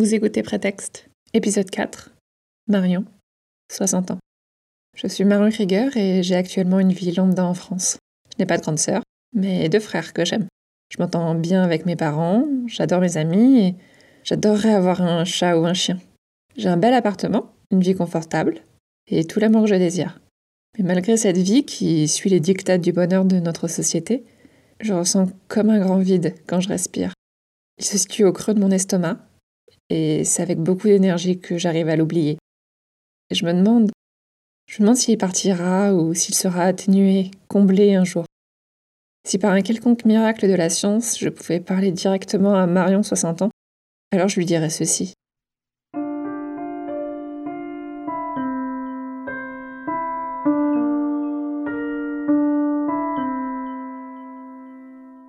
Vous écoutez Prétexte, épisode 4. Marion, 60 ans. Je suis Marion Krieger et j'ai actuellement une vie lambda en France. Je n'ai pas de grande sœur, mais deux frères que j'aime. Je m'entends bien avec mes parents, j'adore mes amis et j'adorerais avoir un chat ou un chien. J'ai un bel appartement, une vie confortable et tout l'amour que je désire. Mais malgré cette vie qui suit les dictats du bonheur de notre société, je ressens comme un grand vide quand je respire. Il se situe au creux de mon estomac, et c'est avec beaucoup d'énergie que j'arrive à l'oublier. Et je me demande, je me demande s'il partira ou s'il sera atténué, comblé un jour. Si par un quelconque miracle de la science, je pouvais parler directement à Marion 60 ans, alors je lui dirais ceci.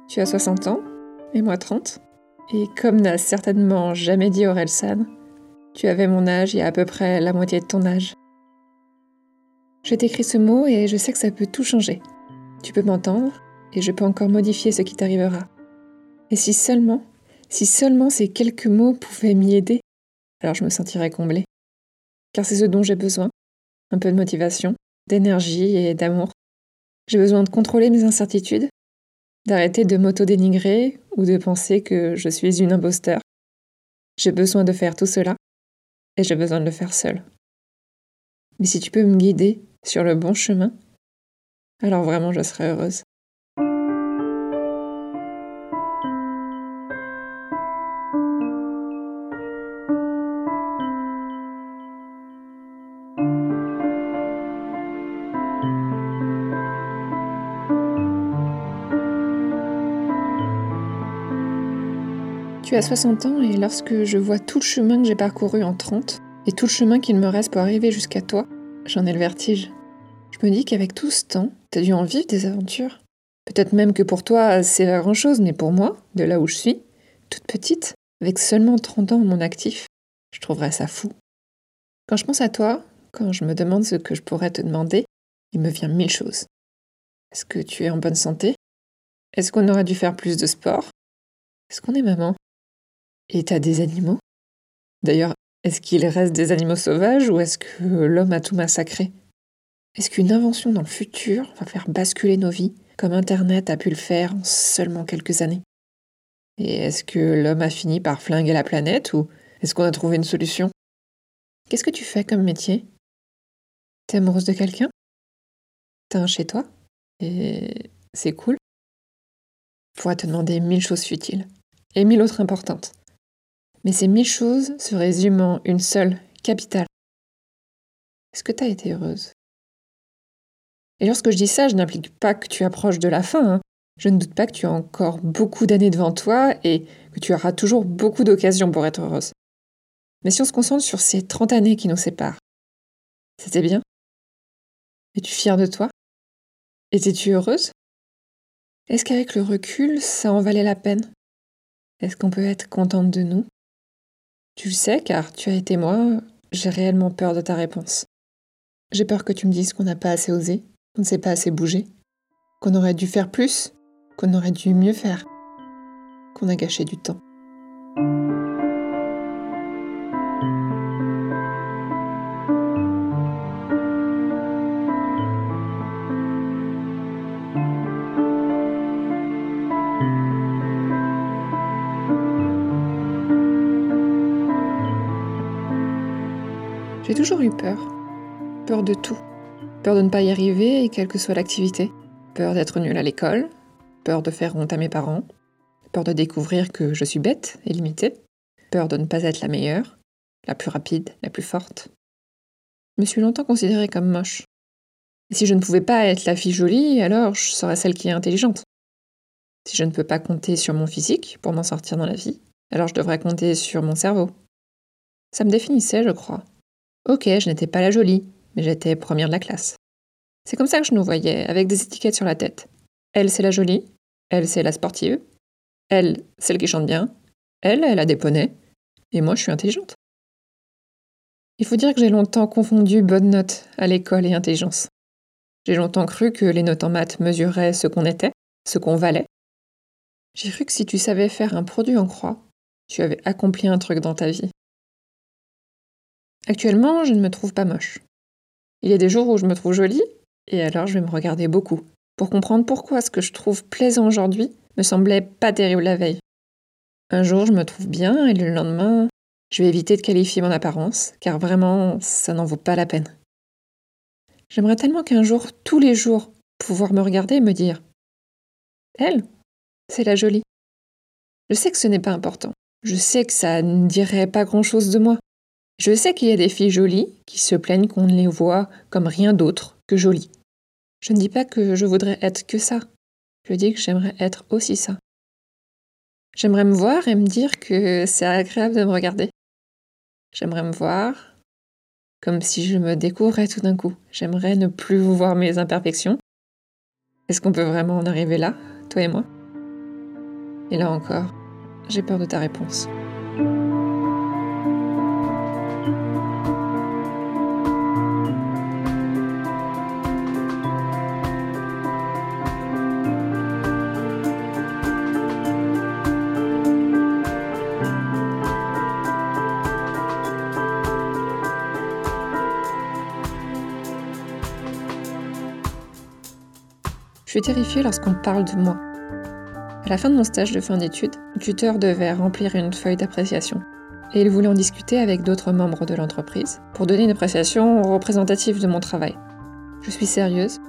Tu as 60 ans, et moi 30. Et comme n'a certainement jamais dit Orelsan, tu avais mon âge et à peu près la moitié de ton âge. Je t'écris ce mot et je sais que ça peut tout changer. Tu peux m'entendre et je peux encore modifier ce qui t'arrivera. Et si seulement, si seulement ces quelques mots pouvaient m'y aider, alors je me sentirais comblée. Car c'est ce dont j'ai besoin. Un peu de motivation, d'énergie et d'amour. J'ai besoin de contrôler mes incertitudes d'arrêter de m'auto-dénigrer ou de penser que je suis une imposteur. J'ai besoin de faire tout cela et j'ai besoin de le faire seul. Mais si tu peux me guider sur le bon chemin, alors vraiment je serai heureuse. As 60 ans et lorsque je vois tout le chemin que j'ai parcouru en 30 et tout le chemin qu'il me reste pour arriver jusqu'à toi, j'en ai le vertige. Je me dis qu'avec tout ce temps, t'as dû en vivre des aventures. Peut-être même que pour toi, c'est pas grand-chose, mais pour moi, de là où je suis, toute petite, avec seulement 30 ans en mon actif, je trouverais ça fou. Quand je pense à toi, quand je me demande ce que je pourrais te demander, il me vient mille choses. Est-ce que tu es en bonne santé? Est-ce qu'on aurait dû faire plus de sport? Est-ce qu'on est maman? Et t'as des animaux? D'ailleurs, est-ce qu'il reste des animaux sauvages ou est-ce que l'homme a tout massacré? Est-ce qu'une invention dans le futur va faire basculer nos vies comme Internet a pu le faire en seulement quelques années? Et est-ce que l'homme a fini par flinguer la planète ou est-ce qu'on a trouvé une solution? Qu'est-ce que tu fais comme métier? T'es amoureuse de quelqu'un? T'as un chez toi Et c'est cool? Je pourrais te demander mille choses futiles et mille autres importantes. Mais ces mille choses se résument en une seule, capitale. Est-ce que tu as été heureuse? Et lorsque je dis ça, je n'implique pas que tu approches de la fin. Hein. Je ne doute pas que tu as encore beaucoup d'années devant toi et que tu auras toujours beaucoup d'occasions pour être heureuse. Mais si on se concentre sur ces 30 années qui nous séparent, c'était bien? Es-tu fière de toi? Étais-tu heureuse? Est-ce qu'avec le recul, ça en valait la peine? Est-ce qu'on peut être contente de nous? Tu le sais car tu as été moi, j'ai réellement peur de ta réponse. J'ai peur que tu me dises qu'on n'a pas assez osé, qu'on ne s'est pas assez bougé, qu'on aurait dû faire plus, qu'on aurait dû mieux faire, qu'on a gâché du temps. Toujours eu peur. Peur de tout. Peur de ne pas y arriver, quelle que soit l'activité. Peur d'être nulle à l'école. Peur de faire honte à mes parents. Peur de découvrir que je suis bête et limitée. Peur de ne pas être la meilleure, la plus rapide, la plus forte. Je me suis longtemps considérée comme moche. Et si je ne pouvais pas être la fille jolie, alors je serais celle qui est intelligente. Si je ne peux pas compter sur mon physique pour m'en sortir dans la vie, alors je devrais compter sur mon cerveau. Ça me définissait, je crois. Ok, je n'étais pas la jolie, mais j'étais première de la classe. C'est comme ça que je nous voyais, avec des étiquettes sur la tête. Elle, c'est la jolie. Elle, c'est la sportive. Elle, celle qui chante bien. Elle, elle a des poneys. Et moi, je suis intelligente. Il faut dire que j'ai longtemps confondu bonne note à l'école et intelligence. J'ai longtemps cru que les notes en maths mesuraient ce qu'on était, ce qu'on valait. J'ai cru que si tu savais faire un produit en croix, tu avais accompli un truc dans ta vie. Actuellement, je ne me trouve pas moche. Il y a des jours où je me trouve jolie, et alors je vais me regarder beaucoup, pour comprendre pourquoi ce que je trouve plaisant aujourd'hui me semblait pas terrible la veille. Un jour, je me trouve bien, et le lendemain, je vais éviter de qualifier mon apparence, car vraiment, ça n'en vaut pas la peine. J'aimerais tellement qu'un jour, tous les jours, pouvoir me regarder et me dire Elle, c'est la jolie. Je sais que ce n'est pas important. Je sais que ça ne dirait pas grand-chose de moi. Je sais qu'il y a des filles jolies qui se plaignent qu'on ne les voit comme rien d'autre que jolies. Je ne dis pas que je voudrais être que ça. Je dis que j'aimerais être aussi ça. J'aimerais me voir et me dire que c'est agréable de me regarder. J'aimerais me voir comme si je me découvrais tout d'un coup. J'aimerais ne plus voir mes imperfections. Est-ce qu'on peut vraiment en arriver là, toi et moi? Et là encore, j'ai peur de ta réponse. Je suis terrifiée lorsqu'on parle de moi. À la fin de mon stage de fin d'études, le tuteur devait remplir une feuille d'appréciation. Et il voulait en discuter avec d'autres membres de l'entreprise pour donner une appréciation représentative de mon travail. Je suis sérieuse,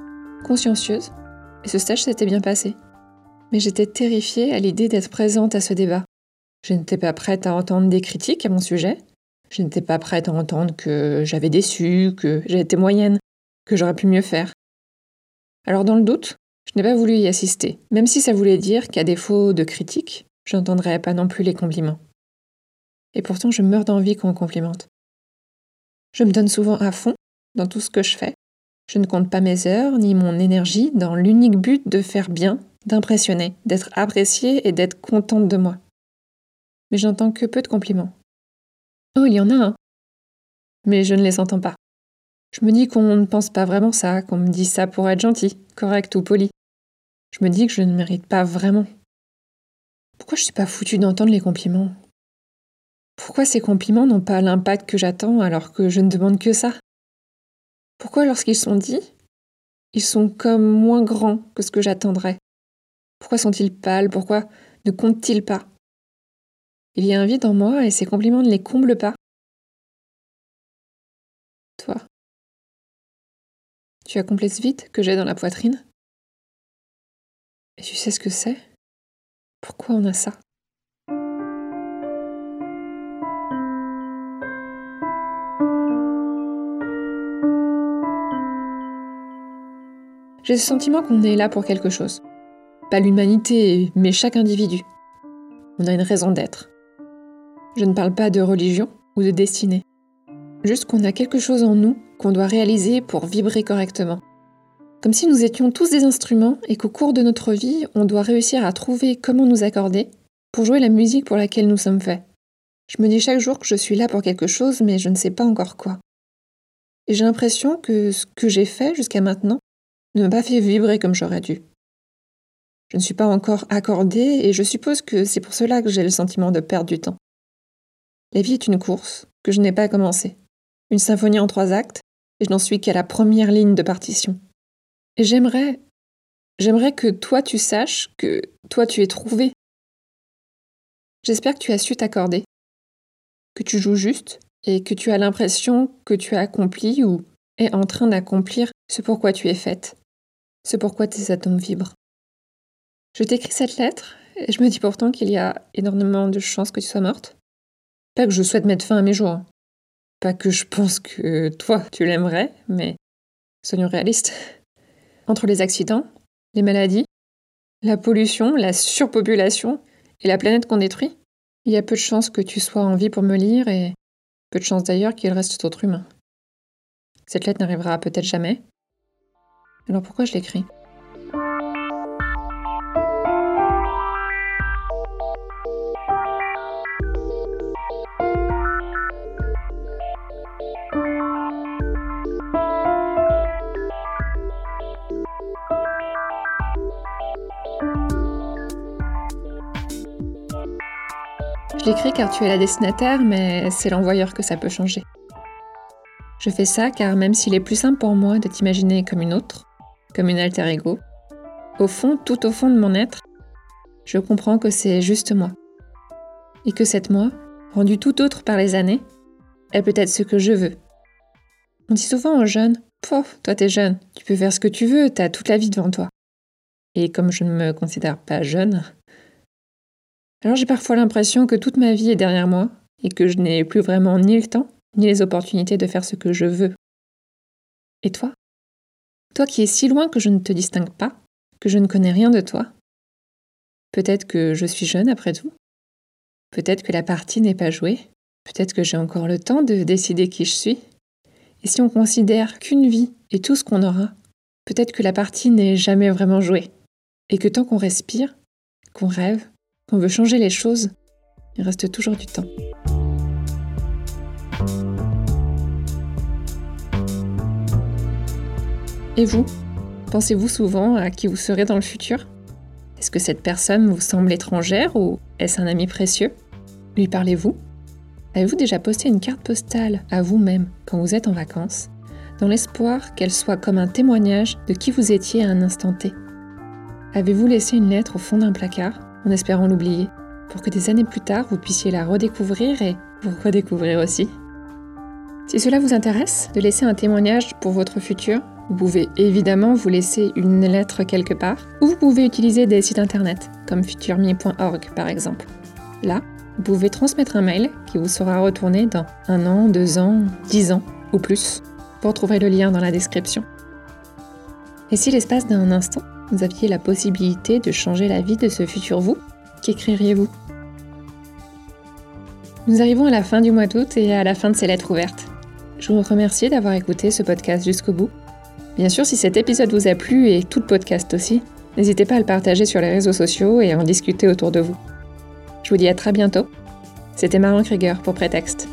consciencieuse, et ce stage s'était bien passé. Mais j'étais terrifiée à l'idée d'être présente à ce débat. Je n'étais pas prête à entendre des critiques à mon sujet. Je n'étais pas prête à entendre que j'avais déçu, que j'étais moyenne, que j'aurais pu mieux faire. Alors dans le doute, je n'ai pas voulu y assister, même si ça voulait dire qu'à défaut de critique, j'entendrais pas non plus les compliments. Et pourtant, je meurs d'envie qu'on me complimente. Je me donne souvent à fond dans tout ce que je fais. Je ne compte pas mes heures ni mon énergie dans l'unique but de faire bien, d'impressionner, d'être appréciée et d'être contente de moi. Mais j'entends que peu de compliments. Oh, il y en a un. Mais je ne les entends pas. Je me dis qu'on ne pense pas vraiment ça, qu'on me dit ça pour être gentil, correct ou poli. Je me dis que je ne mérite pas vraiment. Pourquoi je suis pas foutue d'entendre les compliments? Pourquoi ces compliments n'ont pas l'impact que j'attends alors que je ne demande que ça? Pourquoi lorsqu'ils sont dits, ils sont comme moins grands que ce que j'attendrais? Pourquoi sont-ils pâles? Pourquoi ne comptent-ils pas? Il y a un vide en moi et ces compliments ne les comblent pas. Tu as ce que j'ai dans la poitrine Et tu sais ce que c'est? Pourquoi on a ça? J'ai ce sentiment qu'on est là pour quelque chose. Pas l'humanité, mais chaque individu. On a une raison d'être. Je ne parle pas de religion ou de destinée. Juste qu'on a quelque chose en nous qu'on doit réaliser pour vibrer correctement. Comme si nous étions tous des instruments et qu'au cours de notre vie, on doit réussir à trouver comment nous accorder pour jouer la musique pour laquelle nous sommes faits. Je me dis chaque jour que je suis là pour quelque chose, mais je ne sais pas encore quoi. Et j'ai l'impression que ce que j'ai fait jusqu'à maintenant ne m'a pas fait vibrer comme j'aurais dû. Je ne suis pas encore accordée et je suppose que c'est pour cela que j'ai le sentiment de perdre du temps. La vie est une course que je n'ai pas commencée. Une symphonie en trois actes et je n'en suis qu'à la première ligne de partition. Et j'aimerais, j'aimerais que toi tu saches que toi tu es trouvé. J'espère que tu as su t'accorder, que tu joues juste et que tu as l'impression que tu as accompli ou es en train d'accomplir ce pourquoi tu es faite, ce pourquoi tes atomes vibrent. Je t'écris cette lettre et je me dis pourtant qu'il y a énormément de chances que tu sois morte. Pas que je souhaite mettre fin à mes jours, hein. Pas que je pense que toi, tu l'aimerais, mais soyons réalistes. Entre les accidents, les maladies, la pollution, la surpopulation et la planète qu'on détruit, il y a peu de chances que tu sois en vie pour me lire et peu de chances d'ailleurs qu'il reste autre humain. Cette lettre n'arrivera peut-être jamais. Alors pourquoi je l'écris? Je l'écris car tu es la destinataire, mais c'est l'envoyeur que ça peut changer. Je fais ça car même s'il est plus simple pour moi de t'imaginer comme une autre, comme une alter ego, au fond, tout au fond de mon être, je comprends que c'est juste moi. Et que cette moi, rendue tout autre par les années, elle peut être ce que je veux. On dit souvent aux jeunes Pouf, toi t'es jeune, tu peux faire ce que tu veux, t'as toute la vie devant toi. Et comme je ne me considère pas jeune, alors j'ai parfois l'impression que toute ma vie est derrière moi et que je n'ai plus vraiment ni le temps, ni les opportunités de faire ce que je veux. Et toi? Toi qui es si loin que je ne te distingue pas, que je ne connais rien de toi. Peut-être que je suis jeune après tout. Peut-être que la partie n'est pas jouée. Peut-être que j'ai encore le temps de décider qui je suis. Et si on considère qu'une vie est tout ce qu'on aura, peut-être que la partie n'est jamais vraiment jouée. Et que tant qu'on respire, qu'on rêve, qu'on veut changer les choses, il reste toujours du temps. Et vous? Pensez-vous souvent à qui vous serez dans le futur? Est-ce que cette personne vous semble étrangère ou est-ce un ami précieux? Lui parlez-vous? Avez-vous déjà posté une carte postale à vous-même quand vous êtes en vacances, dans l'espoir qu'elle soit comme un témoignage de qui vous étiez à un instant T? Avez-vous laissé une lettre au fond d'un placard, en espérant l'oublier, pour que des années plus tard vous puissiez la redécouvrir et vous redécouvrir aussi Si cela vous intéresse de laisser un témoignage pour votre futur, vous pouvez évidemment vous laisser une lettre quelque part, ou vous pouvez utiliser des sites internet, comme futurme.org par exemple. Là, vous pouvez transmettre un mail qui vous sera retourné dans un an, deux ans, dix ans ou plus. Vous trouver le lien dans la description. Et si l'espace d'un instant, vous aviez la possibilité de changer la vie de ce futur vous, qu'écririez-vous? Nous arrivons à la fin du mois d'août et à la fin de ces lettres ouvertes. Je vous remercie d'avoir écouté ce podcast jusqu'au bout. Bien sûr, si cet épisode vous a plu et tout le podcast aussi, n'hésitez pas à le partager sur les réseaux sociaux et à en discuter autour de vous. Je vous dis à très bientôt. C'était Marion Krieger pour Prétexte.